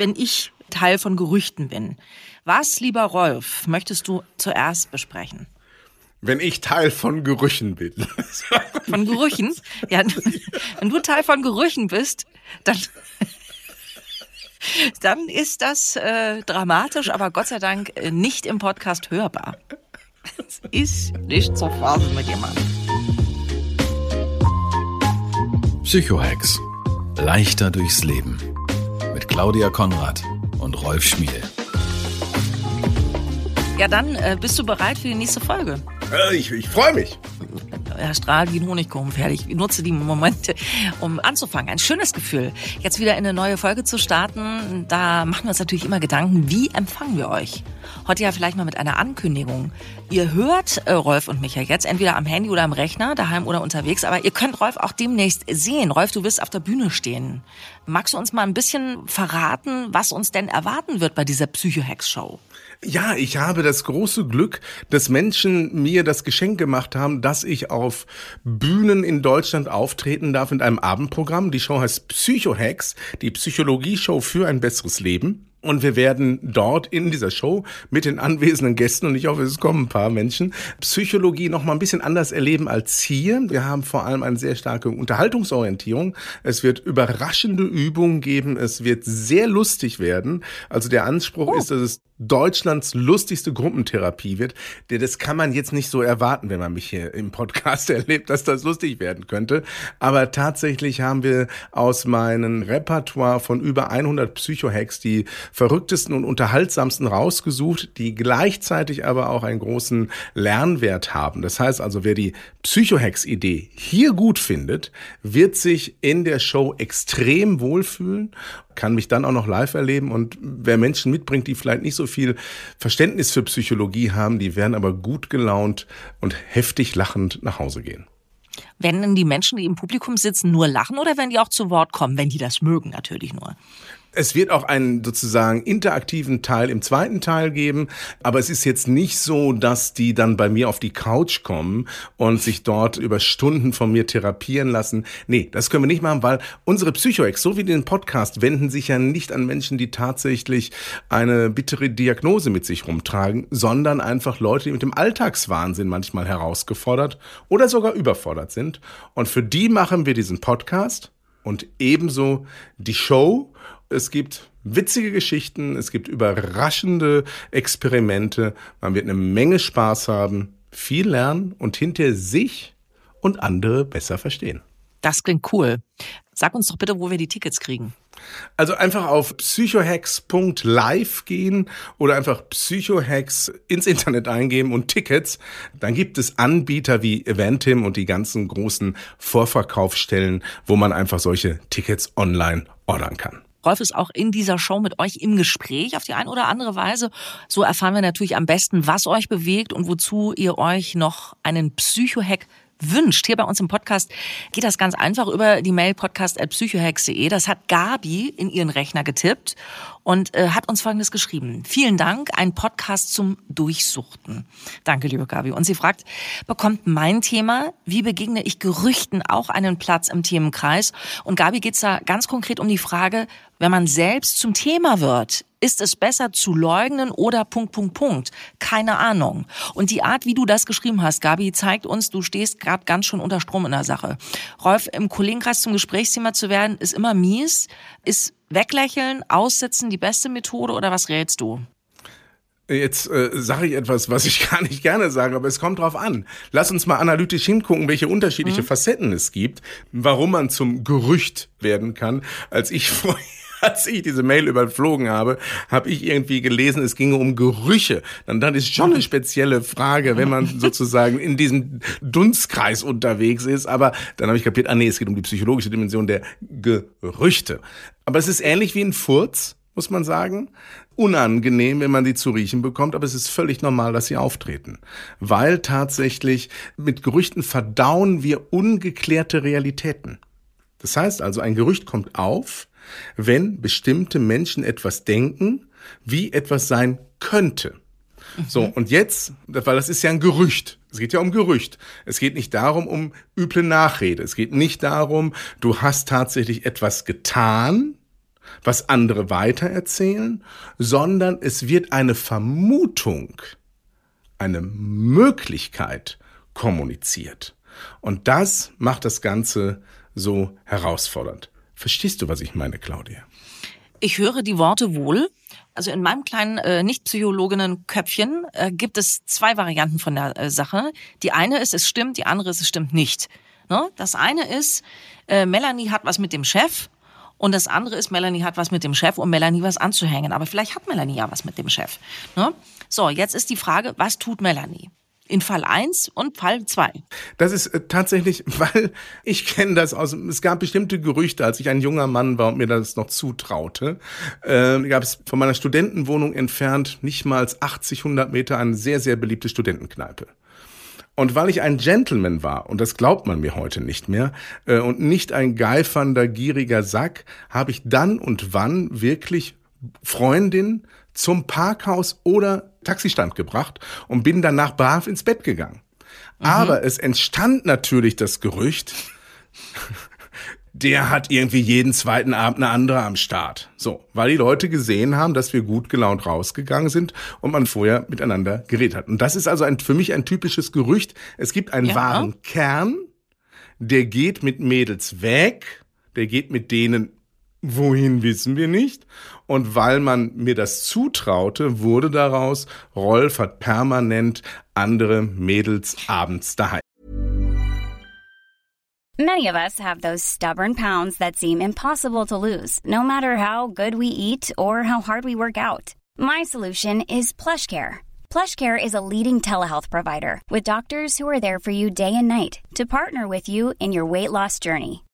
Wenn ich Teil von Gerüchten bin, was, lieber Rolf, möchtest du zuerst besprechen? Wenn ich Teil von Gerüchen bin. Von Gerüchen? Ja, wenn du Teil von Gerüchen bist, dann dann ist das äh, dramatisch, aber Gott sei Dank äh, nicht im Podcast hörbar. Es ist nicht zu fassen mit jemandem. Psychohex. Leichter durchs Leben. Claudia Konrad und Rolf Schmiel. Ja, dann äh, bist du bereit für die nächste Folge. Äh, ich ich freue mich. Herr Strahl wie ein Honigkuchen fertig. Ich nutze die Momente, um anzufangen. Ein schönes Gefühl, jetzt wieder in eine neue Folge zu starten. Da machen wir uns natürlich immer Gedanken, wie empfangen wir euch? Heute ja vielleicht mal mit einer Ankündigung. Ihr hört äh, Rolf und mich ja jetzt entweder am Handy oder am Rechner, daheim oder unterwegs, aber ihr könnt Rolf auch demnächst sehen. Rolf, du wirst auf der Bühne stehen. Magst du uns mal ein bisschen verraten, was uns denn erwarten wird bei dieser Psycho-Hex-Show? Ja, ich habe das große Glück, dass Menschen mir das Geschenk gemacht haben, dass ich auf Bühnen in Deutschland auftreten darf mit einem Abendprogramm. Die Show heißt Psychohacks, die Psychologie-Show für ein besseres Leben. Und wir werden dort in dieser Show mit den anwesenden Gästen, und ich hoffe, es kommen ein paar Menschen, Psychologie noch mal ein bisschen anders erleben als hier. Wir haben vor allem eine sehr starke Unterhaltungsorientierung. Es wird überraschende Übungen geben. Es wird sehr lustig werden. Also der Anspruch oh. ist, dass es Deutschlands lustigste Gruppentherapie wird. Das kann man jetzt nicht so erwarten, wenn man mich hier im Podcast erlebt, dass das lustig werden könnte. Aber tatsächlich haben wir aus meinem Repertoire von über 100 Psychohacks die verrücktesten und unterhaltsamsten rausgesucht, die gleichzeitig aber auch einen großen Lernwert haben. Das heißt also, wer die Psychohacks-Idee hier gut findet, wird sich in der Show extrem wohlfühlen kann mich dann auch noch live erleben und wer Menschen mitbringt, die vielleicht nicht so viel Verständnis für Psychologie haben, die werden aber gut gelaunt und heftig lachend nach Hause gehen. Werden denn die Menschen, die im Publikum sitzen, nur lachen oder werden die auch zu Wort kommen, wenn die das mögen natürlich nur? Es wird auch einen sozusagen interaktiven Teil im zweiten Teil geben, aber es ist jetzt nicht so, dass die dann bei mir auf die Couch kommen und sich dort über Stunden von mir therapieren lassen. Nee, das können wir nicht machen, weil unsere Psychoex, so wie den Podcast, wenden sich ja nicht an Menschen, die tatsächlich eine bittere Diagnose mit sich rumtragen, sondern einfach Leute, die mit dem Alltagswahnsinn manchmal herausgefordert oder sogar überfordert sind. Und für die machen wir diesen Podcast und ebenso die Show es gibt witzige Geschichten, es gibt überraschende Experimente, man wird eine Menge Spaß haben, viel lernen und hinter sich und andere besser verstehen. Das klingt cool. Sag uns doch bitte, wo wir die Tickets kriegen. Also einfach auf psychohacks.live gehen oder einfach Psychohacks ins Internet eingeben und Tickets. Dann gibt es Anbieter wie Eventim und die ganzen großen Vorverkaufsstellen, wo man einfach solche Tickets online ordern kann. Rolf ist auch in dieser Show mit euch im Gespräch auf die eine oder andere Weise. So erfahren wir natürlich am besten, was euch bewegt und wozu ihr euch noch einen Psychohack wünscht. Hier bei uns im Podcast geht das ganz einfach über die Mail podcast.psychohex.de. Das hat Gabi in ihren Rechner getippt und äh, hat uns Folgendes geschrieben. Vielen Dank, ein Podcast zum Durchsuchten. Danke, liebe Gabi. Und sie fragt, bekommt mein Thema, wie begegne ich Gerüchten, auch einen Platz im Themenkreis? Und Gabi geht's da ganz konkret um die Frage, wenn man selbst zum Thema wird, ist es besser zu leugnen oder Punkt, Punkt, Punkt? Keine Ahnung. Und die Art, wie du das geschrieben hast, Gabi, zeigt uns, du stehst gerade ganz schön unter Strom in der Sache. Rolf, im Kollegenkreis zum Gesprächsthema zu werden, ist immer mies. Ist weglächeln, aussitzen die beste Methode oder was rätst du? Jetzt äh, sage ich etwas, was ich gar nicht gerne sage, aber es kommt drauf an. Lass uns mal analytisch hingucken, welche unterschiedliche mhm. Facetten es gibt, warum man zum Gerücht werden kann. Als ich vorher als ich diese Mail überflogen habe, habe ich irgendwie gelesen, es ginge um Gerüche. Dann, dann ist schon eine spezielle Frage, wenn man sozusagen in diesem Dunstkreis unterwegs ist. Aber dann habe ich kapiert, ah nee, es geht um die psychologische Dimension der Gerüchte. Aber es ist ähnlich wie ein Furz, muss man sagen. Unangenehm, wenn man die zu riechen bekommt, aber es ist völlig normal, dass sie auftreten. Weil tatsächlich mit Gerüchten verdauen wir ungeklärte Realitäten. Das heißt also, ein Gerücht kommt auf, wenn bestimmte Menschen etwas denken, wie etwas sein könnte. So, mhm. und jetzt, weil das ist ja ein Gerücht. Es geht ja um Gerücht. Es geht nicht darum, um üble Nachrede. Es geht nicht darum, du hast tatsächlich etwas getan, was andere weitererzählen, sondern es wird eine Vermutung, eine Möglichkeit kommuniziert. Und das macht das Ganze so herausfordernd. Verstehst du, was ich meine, Claudia? Ich höre die Worte wohl. Also in meinem kleinen äh, Nicht-Psychologinnen-Köpfchen äh, gibt es zwei Varianten von der äh, Sache. Die eine ist, es stimmt, die andere ist, es stimmt nicht. Ne? Das eine ist, äh, Melanie hat was mit dem Chef und das andere ist, Melanie hat was mit dem Chef, um Melanie was anzuhängen. Aber vielleicht hat Melanie ja was mit dem Chef. Ne? So, jetzt ist die Frage, was tut Melanie? In Fall 1 und Fall 2. Das ist äh, tatsächlich, weil ich kenne das aus, es gab bestimmte Gerüchte, als ich ein junger Mann war und mir das noch zutraute, äh, gab es von meiner Studentenwohnung entfernt nicht mal 80, 100 Meter eine sehr, sehr beliebte Studentenkneipe. Und weil ich ein Gentleman war, und das glaubt man mir heute nicht mehr, äh, und nicht ein geifernder, gieriger Sack, habe ich dann und wann wirklich Freundin zum Parkhaus oder Taxistand gebracht und bin danach brav ins Bett gegangen. Mhm. Aber es entstand natürlich das Gerücht, der hat irgendwie jeden zweiten Abend eine andere am Start. So, weil die Leute gesehen haben, dass wir gut gelaunt rausgegangen sind und man vorher miteinander geredet hat. Und das ist also ein, für mich ein typisches Gerücht. Es gibt einen ja. wahren Kern, der geht mit Mädels weg, der geht mit denen Wohin wissen wir nicht. Und weil man mir das zutraute, wurde daraus, Rolf hat permanent andere Mädels abends daheim. Many of us have those stubborn pounds that seem impossible to lose, no matter how good we eat or how hard we work out. My solution is PlushCare. PlushCare is a leading telehealth provider with doctors who are there for you day and night to partner with you in your weight loss journey.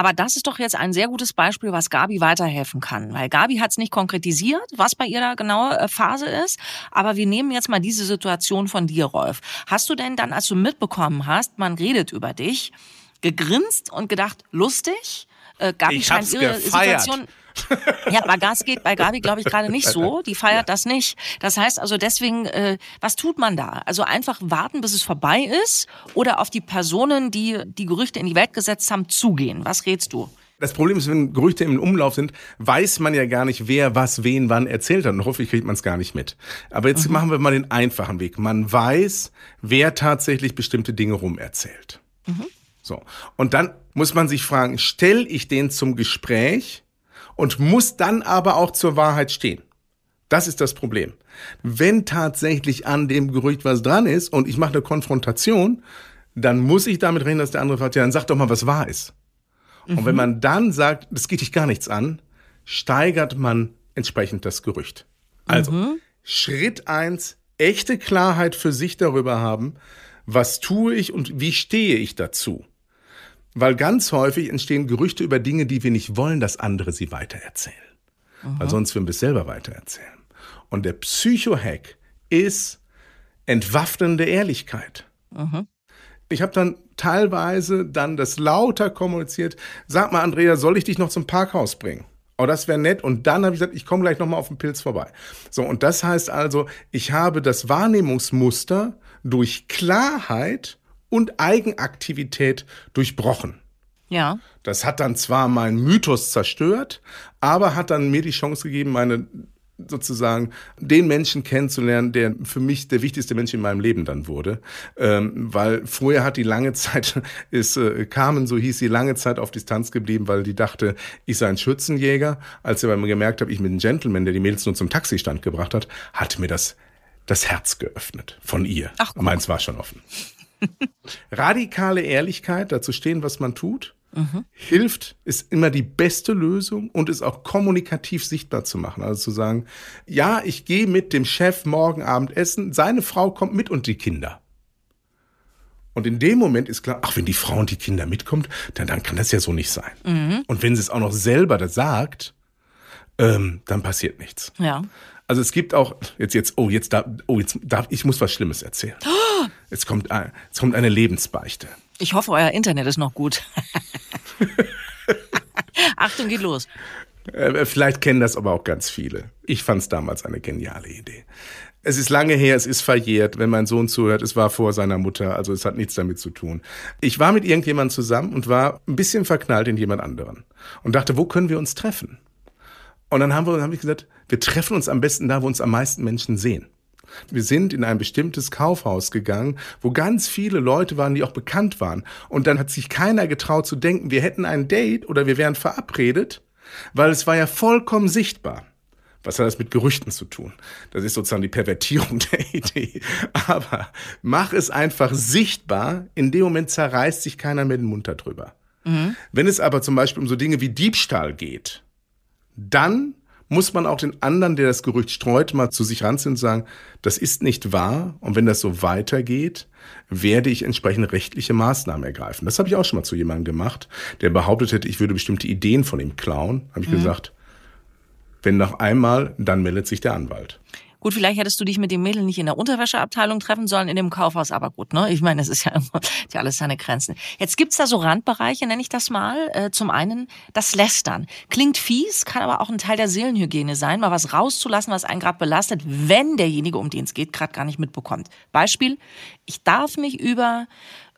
Aber das ist doch jetzt ein sehr gutes Beispiel, was Gabi weiterhelfen kann. Weil Gabi hat es nicht konkretisiert, was bei ihrer genaue äh, Phase ist. Aber wir nehmen jetzt mal diese Situation von dir, Rolf. Hast du denn dann, als du mitbekommen hast, man redet über dich, gegrinst und gedacht, lustig? Äh, Gabi ich scheint ihre gefeiert. Situation ja, aber Gas geht bei Gabi, glaube ich, gerade nicht so. Die feiert ja. das nicht. Das heißt also deswegen, äh, was tut man da? Also einfach warten, bis es vorbei ist oder auf die Personen, die die Gerüchte in die Welt gesetzt haben, zugehen. Was rätst du? Das Problem ist, wenn Gerüchte im Umlauf sind, weiß man ja gar nicht, wer was wen wann erzählt hat. Und hoffentlich kriegt man es gar nicht mit. Aber jetzt mhm. machen wir mal den einfachen Weg. Man weiß, wer tatsächlich bestimmte Dinge rumerzählt. Mhm. So. Und dann muss man sich fragen, stell ich den zum Gespräch und muss dann aber auch zur Wahrheit stehen. Das ist das Problem. Wenn tatsächlich an dem Gerücht was dran ist und ich mache eine Konfrontation, dann muss ich damit reden, dass der andere fragt, ja, dann sag doch mal, was wahr ist. Mhm. Und wenn mhm. man dann sagt, das geht dich gar nichts an, steigert man entsprechend das Gerücht. Also, mhm. Schritt eins, echte Klarheit für sich darüber haben, was tue ich und wie stehe ich dazu. Weil ganz häufig entstehen Gerüchte über Dinge, die wir nicht wollen, dass andere sie weitererzählen. Mhm. Weil sonst würden wir es selber weitererzählen. Und der Psycho-Hack ist entwaffnende Ehrlichkeit. Mhm. Ich habe dann teilweise dann das lauter kommuniziert. Sag mal, Andrea, soll ich dich noch zum Parkhaus bringen? Oh, das wäre nett. Und dann habe ich gesagt, ich komme gleich nochmal auf den Pilz vorbei. So, und das heißt also, ich habe das Wahrnehmungsmuster durch Klarheit und Eigenaktivität durchbrochen. Ja. Das hat dann zwar meinen Mythos zerstört, aber hat dann mir die Chance gegeben, meine sozusagen den Menschen kennenzulernen, der für mich der wichtigste Mensch in meinem Leben dann wurde. Ähm, weil vorher hat die lange Zeit, ist äh, Carmen, so hieß sie, lange Zeit auf Distanz geblieben, weil die dachte, ich sei ein Schützenjäger. Als sie aber gemerkt habe, ich bin ein Gentleman, der die Mädels nur zum Taxistand gebracht hat, hat mir das das Herz geöffnet von ihr. Ach, Meins war schon offen. Radikale Ehrlichkeit, dazu stehen, was man tut mhm. hilft, ist immer die beste Lösung und ist auch kommunikativ sichtbar zu machen. Also zu sagen, ja, ich gehe mit dem Chef morgen Abend essen, seine Frau kommt mit und die Kinder. Und in dem Moment ist klar, ach, wenn die Frau und die Kinder mitkommt, dann, dann kann das ja so nicht sein. Mhm. Und wenn sie es auch noch selber das sagt, ähm, dann passiert nichts. Ja. Also es gibt auch jetzt jetzt oh jetzt da oh jetzt darf ich muss was Schlimmes erzählen. Oh. Jetzt kommt jetzt kommt eine Lebensbeichte. Ich hoffe, euer Internet ist noch gut. Achtung, geht los. Äh, vielleicht kennen das aber auch ganz viele. Ich fand es damals eine geniale Idee. Es ist lange her, es ist verjährt, wenn mein Sohn zuhört, es war vor seiner Mutter, also es hat nichts damit zu tun. Ich war mit irgendjemandem zusammen und war ein bisschen verknallt in jemand anderen und dachte, wo können wir uns treffen? Und dann haben wir, haben wir gesagt, wir treffen uns am besten da, wo uns am meisten Menschen sehen. Wir sind in ein bestimmtes Kaufhaus gegangen, wo ganz viele Leute waren, die auch bekannt waren. Und dann hat sich keiner getraut zu denken, wir hätten ein Date oder wir wären verabredet, weil es war ja vollkommen sichtbar. Was hat das mit Gerüchten zu tun? Das ist sozusagen die Pervertierung der Idee. Aber mach es einfach sichtbar. In dem Moment zerreißt sich keiner mehr den Mund darüber. Mhm. Wenn es aber zum Beispiel um so Dinge wie Diebstahl geht, dann muss man auch den anderen, der das Gerücht streut, mal zu sich ranziehen und sagen, das ist nicht wahr und wenn das so weitergeht, werde ich entsprechende rechtliche Maßnahmen ergreifen. Das habe ich auch schon mal zu jemandem gemacht, der behauptet hätte, ich würde bestimmte Ideen von ihm klauen. Habe ich mhm. gesagt, wenn noch einmal, dann meldet sich der Anwalt. Gut, vielleicht hättest du dich mit dem Mädel nicht in der Unterwäscheabteilung treffen sollen, in dem Kaufhaus, aber gut, ne? Ich meine, es ist ja immer ja alles seine Grenzen. Jetzt gibt's da so Randbereiche, nenne ich das mal. Äh, zum einen das Lästern. Klingt fies, kann aber auch ein Teil der Seelenhygiene sein, mal was rauszulassen, was einen gerade belastet, wenn derjenige, um den es geht, gerade gar nicht mitbekommt. Beispiel, ich darf mich über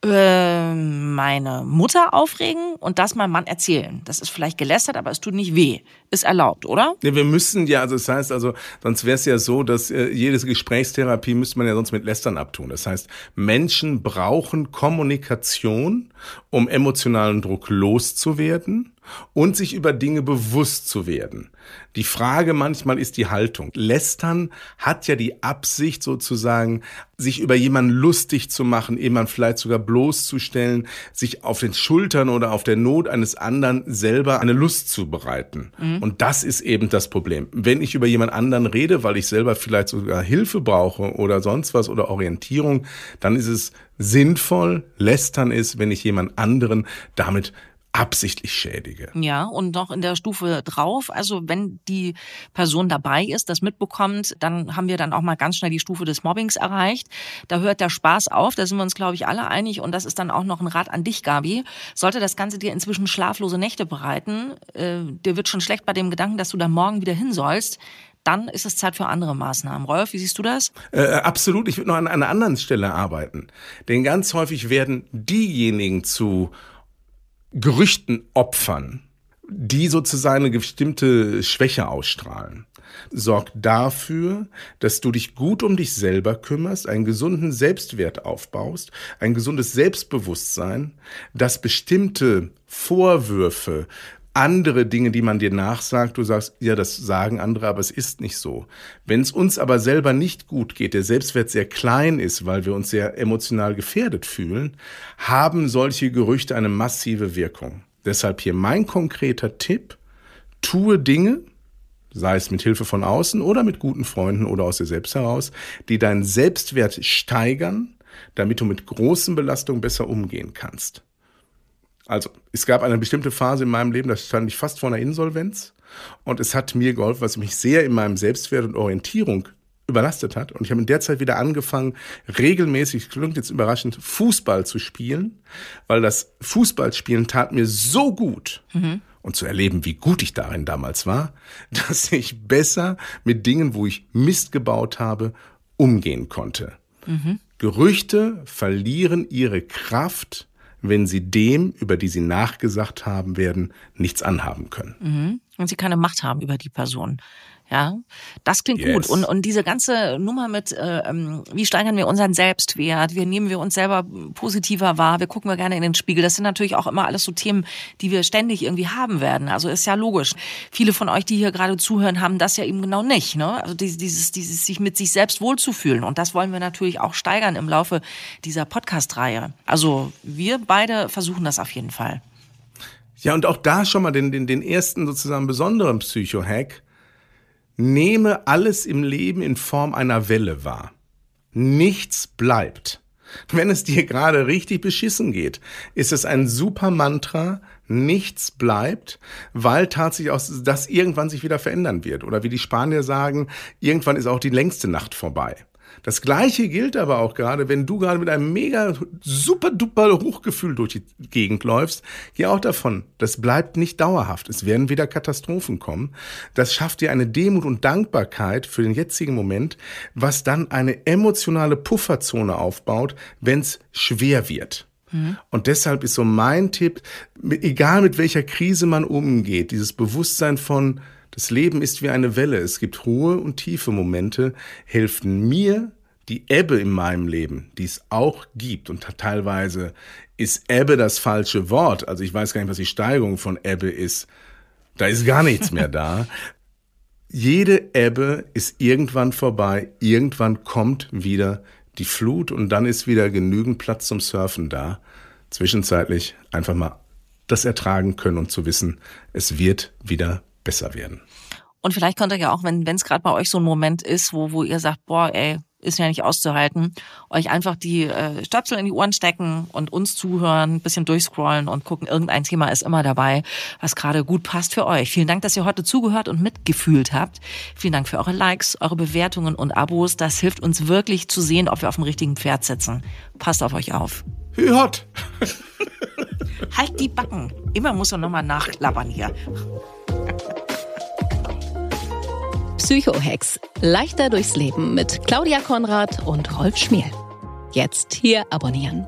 äh, meine Mutter aufregen und das meinem Mann erzählen. Das ist vielleicht gelästert, aber es tut nicht weh. Ist erlaubt, oder? Ja, wir müssen ja, also das heißt also, sonst wäre es ja so, dass äh, jede Gesprächstherapie müsste man ja sonst mit Lästern abtun. Das heißt, Menschen brauchen Kommunikation, um emotionalen Druck loszuwerden und sich über Dinge bewusst zu werden. Die Frage manchmal ist die Haltung. Lästern hat ja die Absicht sozusagen, sich über jemanden lustig zu machen, jemanden vielleicht sogar bloßzustellen, sich auf den Schultern oder auf der Not eines anderen selber eine Lust zu bereiten. Mhm. Und das ist eben das Problem. Wenn ich über jemand anderen rede, weil ich selber vielleicht sogar Hilfe brauche oder sonst was oder Orientierung, dann ist es sinnvoll. Lästern ist, wenn ich jemand anderen damit absichtlich schädige. Ja, und noch in der Stufe drauf, also wenn die Person dabei ist, das mitbekommt, dann haben wir dann auch mal ganz schnell die Stufe des Mobbings erreicht. Da hört der Spaß auf, da sind wir uns, glaube ich, alle einig. Und das ist dann auch noch ein Rat an dich, Gabi. Sollte das Ganze dir inzwischen schlaflose Nächte bereiten, äh, dir wird schon schlecht bei dem Gedanken, dass du da morgen wieder hin sollst, dann ist es Zeit für andere Maßnahmen. Rolf, wie siehst du das? Äh, absolut. Ich würde noch an einer anderen Stelle arbeiten. Denn ganz häufig werden diejenigen zu Gerüchten opfern, die sozusagen eine bestimmte Schwäche ausstrahlen. Sorg dafür, dass du dich gut um dich selber kümmerst, einen gesunden Selbstwert aufbaust, ein gesundes Selbstbewusstsein, dass bestimmte Vorwürfe, andere Dinge, die man dir nachsagt, du sagst, ja, das sagen andere, aber es ist nicht so. Wenn es uns aber selber nicht gut geht, der Selbstwert sehr klein ist, weil wir uns sehr emotional gefährdet fühlen, haben solche Gerüchte eine massive Wirkung. Deshalb hier mein konkreter Tipp, tue Dinge, sei es mit Hilfe von außen oder mit guten Freunden oder aus dir selbst heraus, die deinen Selbstwert steigern, damit du mit großen Belastungen besser umgehen kannst. Also, es gab eine bestimmte Phase in meinem Leben, da stand ich fast vor einer Insolvenz. Und es hat mir geholfen, was mich sehr in meinem Selbstwert und Orientierung überlastet hat. Und ich habe in der Zeit wieder angefangen, regelmäßig, klingt jetzt überraschend, Fußball zu spielen, weil das Fußballspielen tat mir so gut. Mhm. Und zu erleben, wie gut ich darin damals war, dass ich besser mit Dingen, wo ich Mist gebaut habe, umgehen konnte. Mhm. Gerüchte verlieren ihre Kraft, wenn sie dem, über die sie nachgesagt haben werden, nichts anhaben können. Mhm. Und sie keine Macht haben über die Person. Ja, das klingt Yes. gut. Und, und diese ganze Nummer mit, äh, ähm, wie steigern wir unseren Selbstwert, wie nehmen wir uns selber positiver wahr, wir gucken wir gerne in den Spiegel, das sind natürlich auch immer alles so Themen, die wir ständig irgendwie haben werden. Also ist ja logisch. Viele von euch, die hier gerade zuhören, haben das ja eben genau nicht. Ne? Also dieses, dieses, dieses sich mit sich selbst wohlzufühlen. Und das wollen wir natürlich auch steigern im Laufe dieser Podcast-Reihe. Also wir beide versuchen das auf jeden Fall. Ja, und auch da schon mal den, den, den ersten sozusagen besonderen Psycho-Hack. Nehme alles im Leben in Form einer Welle wahr. Nichts bleibt. Wenn es dir gerade richtig beschissen geht, ist es ein super Mantra, nichts bleibt, weil tatsächlich auch das irgendwann sich wieder verändern wird. Oder wie die Spanier sagen, irgendwann ist auch die längste Nacht vorbei. Das gleiche gilt aber auch gerade, wenn du gerade mit einem mega super duper Hochgefühl durch die Gegend läufst, geh auch davon. Das bleibt nicht dauerhaft. Es werden wieder Katastrophen kommen. Das schafft dir eine Demut und Dankbarkeit für den jetzigen Moment, was dann eine emotionale Pufferzone aufbaut, wenn es schwer wird. Und deshalb ist so mein Tipp, egal mit welcher Krise man umgeht, dieses Bewusstsein von, das Leben ist wie eine Welle, es gibt hohe und tiefe Momente, helfen mir, die Ebbe in meinem Leben, die es auch gibt, und teilweise ist Ebbe das falsche Wort, also ich weiß gar nicht, was die Steigerung von Ebbe ist, da ist gar nichts mehr da. Jede Ebbe ist irgendwann vorbei, irgendwann kommt wieder die Flut und dann ist wieder genügend Platz zum Surfen da. Zwischenzeitlich einfach mal das ertragen können und zu wissen, es wird wieder besser werden. Und vielleicht könnt ihr ja auch, wenn es gerade bei euch so ein Moment ist, wo, wo ihr sagt, boah, ey, ist ja nicht auszuhalten, euch einfach die äh, Stöpsel in die Ohren stecken und uns zuhören, ein bisschen durchscrollen und gucken, irgendein Thema ist immer dabei, was gerade gut passt für euch. Vielen Dank, dass ihr heute zugehört und mitgefühlt habt. Vielen Dank für eure Likes, eure Bewertungen und Abos. Das hilft uns wirklich zu sehen, ob wir auf dem richtigen Pferd sitzen. Passt auf euch auf. Hot! Halt die Backen. Immer muss man nochmal nachklappern hier. Psychohex. Leichter durchs Leben mit Claudia Konrad und Rolf Schmiel. Jetzt hier abonnieren.